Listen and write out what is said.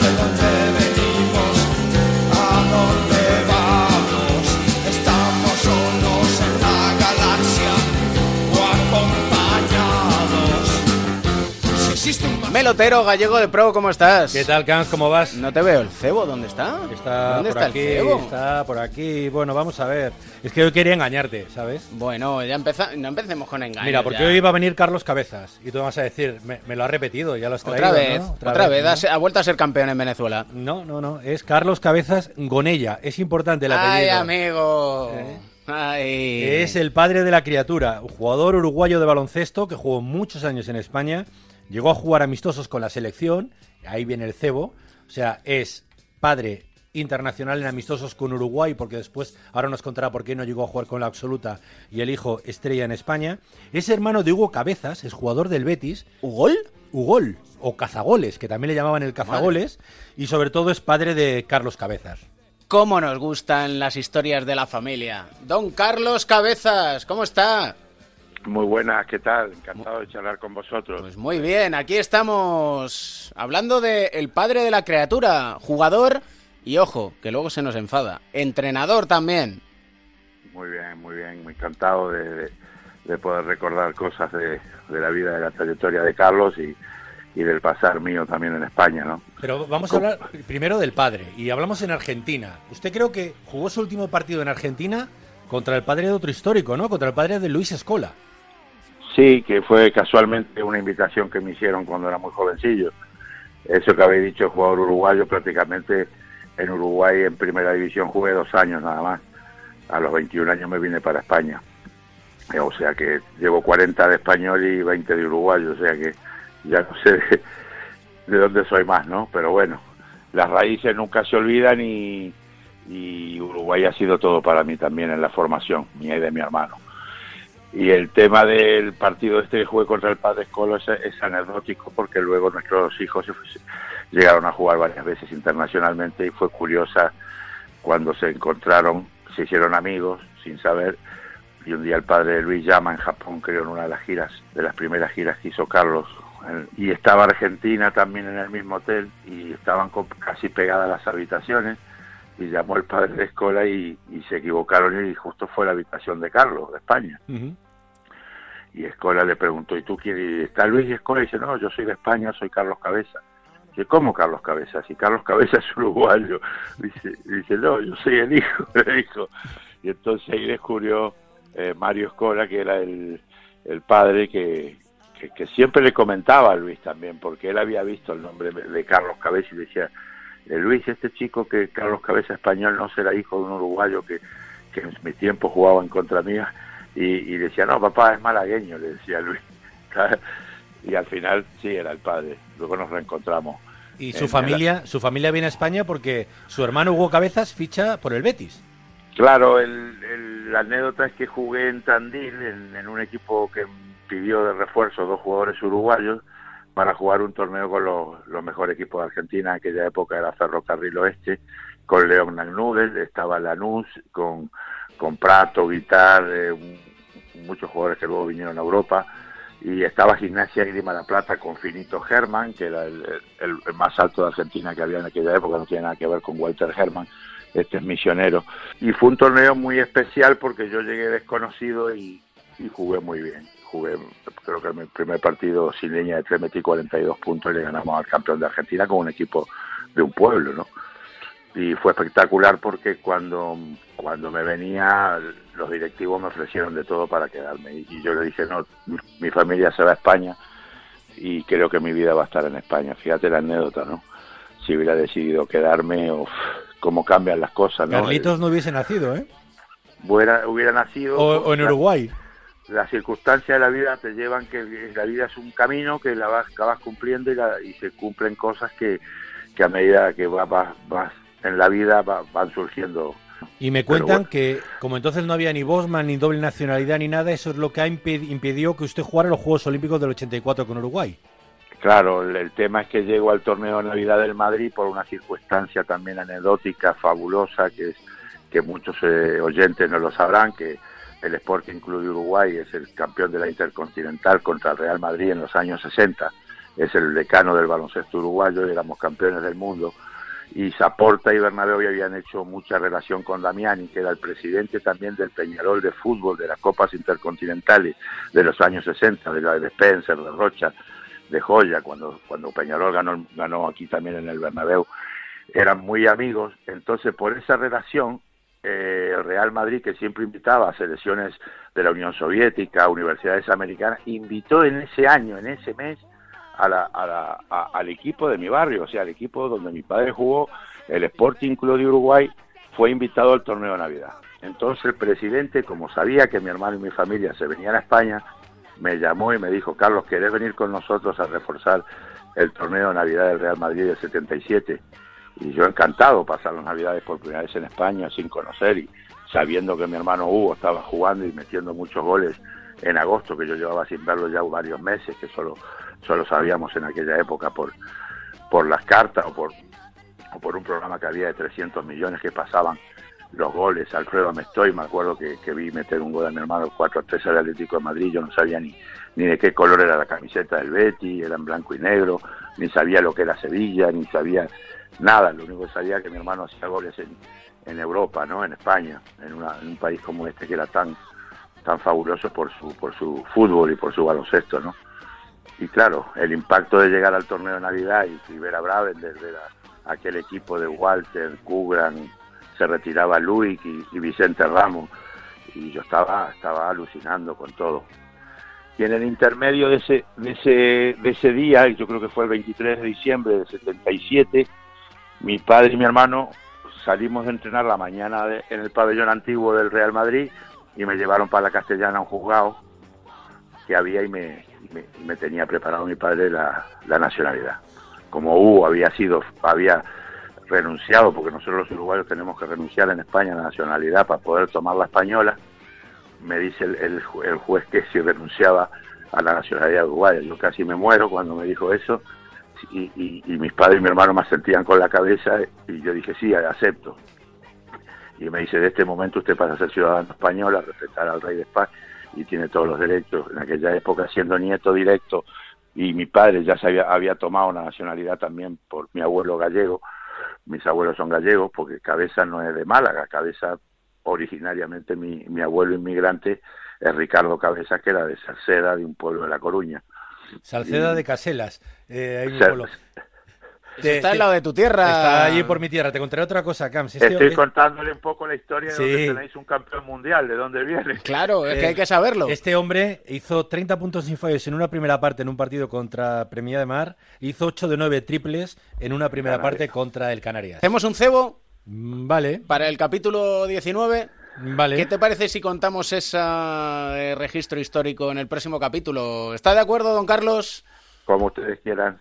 Cześć, Melotero gallego de pro, ¿cómo estás? ¿Qué tal, Cans? ¿Cómo vas? No te veo el cebo, ¿dónde está? Está ¿Dónde por está aquí, el cebo? está por aquí. Bueno, vamos a ver. Es que hoy quería engañarte, ¿sabes? Bueno, ya empeza... no empecemos con engaños. Mira, porque ya. hoy iba a venir Carlos Cabezas y tú me vas a decir, me, me lo has repetido, ya lo has traído, Otra vez, ¿no? otra, vez, ¿no? ha- ha vuelto a ser campeón en Venezuela. No, no, no, es Carlos Cabezas Gonella. Es importante el Ay, apellido. amigo. ¿Eh? Ay. Es el padre de la criatura, un jugador uruguayo de baloncesto que jugó muchos años en España, llegó a jugar amistosos con la selección, ahí viene el cebo, o sea, es padre internacional en amistosos con Uruguay, porque después ahora nos contará por qué no llegó a jugar con la absoluta y el hijo estrella en España. Es hermano de Hugo Cabezas, es jugador del Betis, ¿Ugol? Ugol o Cazagoles, que también le llamaban el Cazagoles, y sobre todo es padre de Carlos Cabezas. ¿Cómo nos gustan las historias de la familia? Don Carlos Cabezas, ¿cómo está? Muy buenas, ¿qué tal? Encantado de charlar con vosotros. Pues muy bien, aquí estamos hablando de el padre de la criatura, jugador y ojo, que luego se nos enfada, entrenador también. Muy bien, muy bien, muy encantado de, de- de poder recordar cosas de, de la vida, de la trayectoria de Carlos y, y del pasar mío también en España, ¿no? Pero vamos a hablar primero del padre y hablamos en Argentina. Usted creo que jugó su último partido en Argentina contra el padre de otro histórico, ¿no? Contra el padre de Luis Escola. Sí, que fue casualmente una invitación que me hicieron cuando era muy jovencillo. Eso que habéis dicho, jugador uruguayo, prácticamente en Uruguay en primera división jugué dos años nada más. A los 21 años me vine para España. Eh, O sea que llevo 40 de español y 20 de uruguayo, o sea que ya no sé de, de dónde soy más, ¿no? Pero bueno, las raíces nunca se olvidan y, y Uruguay ha sido todo para mí también en la formación, mía y de mi hermano. Y el tema del partido este que jugué contra el Padre Escolo es, es anecdótico porque luego nuestros hijos llegaron a jugar varias veces internacionalmente y fue curiosa cuando se encontraron, se hicieron amigos sin saber. Y un día el padre de Luis llama en Japón, creo, en una de las giras, de las primeras giras que hizo Carlos, y estaba Argentina también en el mismo hotel y estaban casi pegadas las habitaciones. Y llamó el padre de Escola y, y se equivocaron y justo fue la habitación de Carlos, de España. Y Escola le preguntó, ¿y tú? Y ¿Está Luis Escola? Y dice, no, yo soy de España, soy Carlos Cabeza. Dice, ¿cómo Carlos Cabeza? Si Carlos Cabeza es uruguayo. Dice, no, yo soy el hijo, le dijo. Y entonces ahí descubrió eh, Mario Escola, que era el, el padre que, que, que siempre le comentaba a Luis también, porque él había visto el nombre de de Carlos Cabeza y decía, eh, Luis, este chico que Carlos Cabeza español no será hijo de un uruguayo que, que en mi tiempo jugaba en contra mía. Y, y decía, no, papá es malagueño, le decía Luis. Y al final sí era el padre. Luego nos reencontramos. Y su familia, su familia viene a España porque su hermano Hugo Cabezas ficha por el Betis. Claro, el, el- la anécdota es que jugué en Tandil, en, en un equipo que pidió de refuerzo dos jugadores uruguayos para jugar un torneo con los, los mejores equipos de Argentina. En aquella época era Ferrocarril Oeste, con León Nagnudel, estaba Lanús, con, con Prato, Guitar, eh, muchos jugadores que luego vinieron a Europa. Y estaba Gimnasia Grima La Plata con Finito Germán, que era el más alto de Argentina que había en aquella época, no tiene nada que ver con Walter Germán este es misionero. Y fue un torneo muy especial porque yo llegué desconocido y, y jugué muy bien. Jugué, creo que en mi primer partido sin línea de tres metí 42 puntos y le ganamos al campeón de Argentina con un equipo de un pueblo, ¿no? Y fue espectacular porque cuando, cuando me venía, los directivos me ofrecieron de todo para quedarme. Y, yo le dije, no, mi, mi familia se va a España y creo que mi vida va a estar en España. Fíjate la anécdota, ¿no? Si hubiera decidido quedarme, uf, cómo cambian las cosas, ¿no? Carlitos no hubiese nacido, ¿eh? Hubiera, hubiera nacido... O, o en la- Uruguay. las circunstancias de la vida te llevan que la vida es un camino que la vas, acabas cumpliendo y, la- y se cumplen cosas que, que a medida que vas, vas, vas en la vida va- van surgiendo. Y me cuentan bueno. que, como entonces no había ni Bosman, ni doble nacionalidad, ni nada, eso es lo que ha impe- impidió que usted jugara los Juegos Olímpicos del 84 con Uruguay. Claro, el, el tema es que llego al torneo de Navidad del Madrid por una circunstancia también anecdótica, fabulosa, que es que muchos eh, oyentes no lo sabrán, que el Sporting Club de Uruguay es el campeón de la Intercontinental contra el Real Madrid en los años 60 es el decano del baloncesto uruguayo, éramos campeones del mundo y Zaporta y Bernabéu habían hecho mucha relación con Damiani, que era el presidente también del Peñarol de fútbol, de las Copas Intercontinentales de los años 60, de la de Spencer, de Rocha, de Joya, cuando, cuando Peñarol ganó, ganó aquí también en el Bernabéu, eran muy amigos, entonces por esa relación eh, el Real Madrid, que siempre invitaba a selecciones de la Unión Soviética, universidades americanas, invitó en ese año, en ese mes, a la, a la, al equipo de mi barrio, o sea, al equipo donde mi padre jugó, el Sporting Club de Uruguay, fue invitado al torneo de Navidad. Entonces el presidente, como sabía que mi hermano y mi familia se venían a España, me llamó y me dijo, Carlos, ¿querés venir con nosotros a reforzar el torneo de Navidad del Real Madrid del 77? Y yo encantado pasar las Navidades por primera vez en España sin conocer y sabiendo que mi hermano Hugo estaba jugando y metiendo muchos goles en agosto, que yo llevaba sin verlo ya varios meses, que solo solo sabíamos en aquella época por, por las cartas o por, o por un programa que había de 300 millones que pasaban los goles. Alfredo Amestoy, me acuerdo que, vi meter un gol a mi hermano 4 a 3 al Atlético de Madrid, yo no sabía ni, ni de qué color era la camiseta del Betty, era en blanco y negro, ni sabía lo que era Sevilla, ni sabía nada, lo único que sabía que mi hermano hacía goles en, en Europa, ¿no? en España, en, en un país como este que era tan tan fabuloso por su por su fútbol y por su baloncesto, ¿no? y claro, el impacto de llegar al torneo de Navidad y, ver a Braven desde aquel equipo de Walter, Cubran, se retiraba Luis y, Vicente Ramos, y yo estaba, estaba alucinando con todo. Y en el intermedio de ese, de ese, de ese día, yo creo que fue el 23 de diciembre del 77, mi padre y mi hermano salimos de entrenar la mañana en el pabellón antiguo del Real Madrid y me llevaron para la Castellana a un juzgado que había y me, me, tenía preparado mi padre la, nacionalidad. Como Hugo había sido, había renunciado, porque nosotros los uruguayos tenemos que renunciar en España a la nacionalidad para poder tomar la española, me dice el, el, juez que si renunciaba a la nacionalidad uruguaya. Yo casi me muero cuando me dijo eso y, y, mis padres y mi hermano me sentían con la cabeza y yo dije sí, acepto. Y me dice, de este momento usted pasa a ser ciudadano español, a respetar al rey de España y tiene todos los derechos. En aquella época, siendo nieto directo, y mi padre ya se había, había tomado una nacionalidad también por mi abuelo gallego, mis abuelos son gallegos, porque Cabeza no es de Málaga, Cabeza originariamente mi, mi abuelo inmigrante es Ricardo Cabeza, que era de Salceda, de un pueblo de La Coruña. Salceda de Caselas, eh, está al lado de tu tierra. Está allí por mi tierra. Te contaré otra cosa, Cam. Estoy contándole un poco la historia de donde tenéis un campeón mundial, de dónde viene. Claro, es que hay que saberlo. Este hombre hizo 30 puntos sin fallos en una primera parte en un partido contra Premia de Mar. Hizo 8 de 9 triples en una primera parte contra el Canarias. ¿Hacemos un cebo? Mm, vale. Para el capítulo 19. Vale. ¿Qué te parece si contamos ese registro histórico en el próximo capítulo? ¿Está de acuerdo, don Carlos? Como ustedes quieran.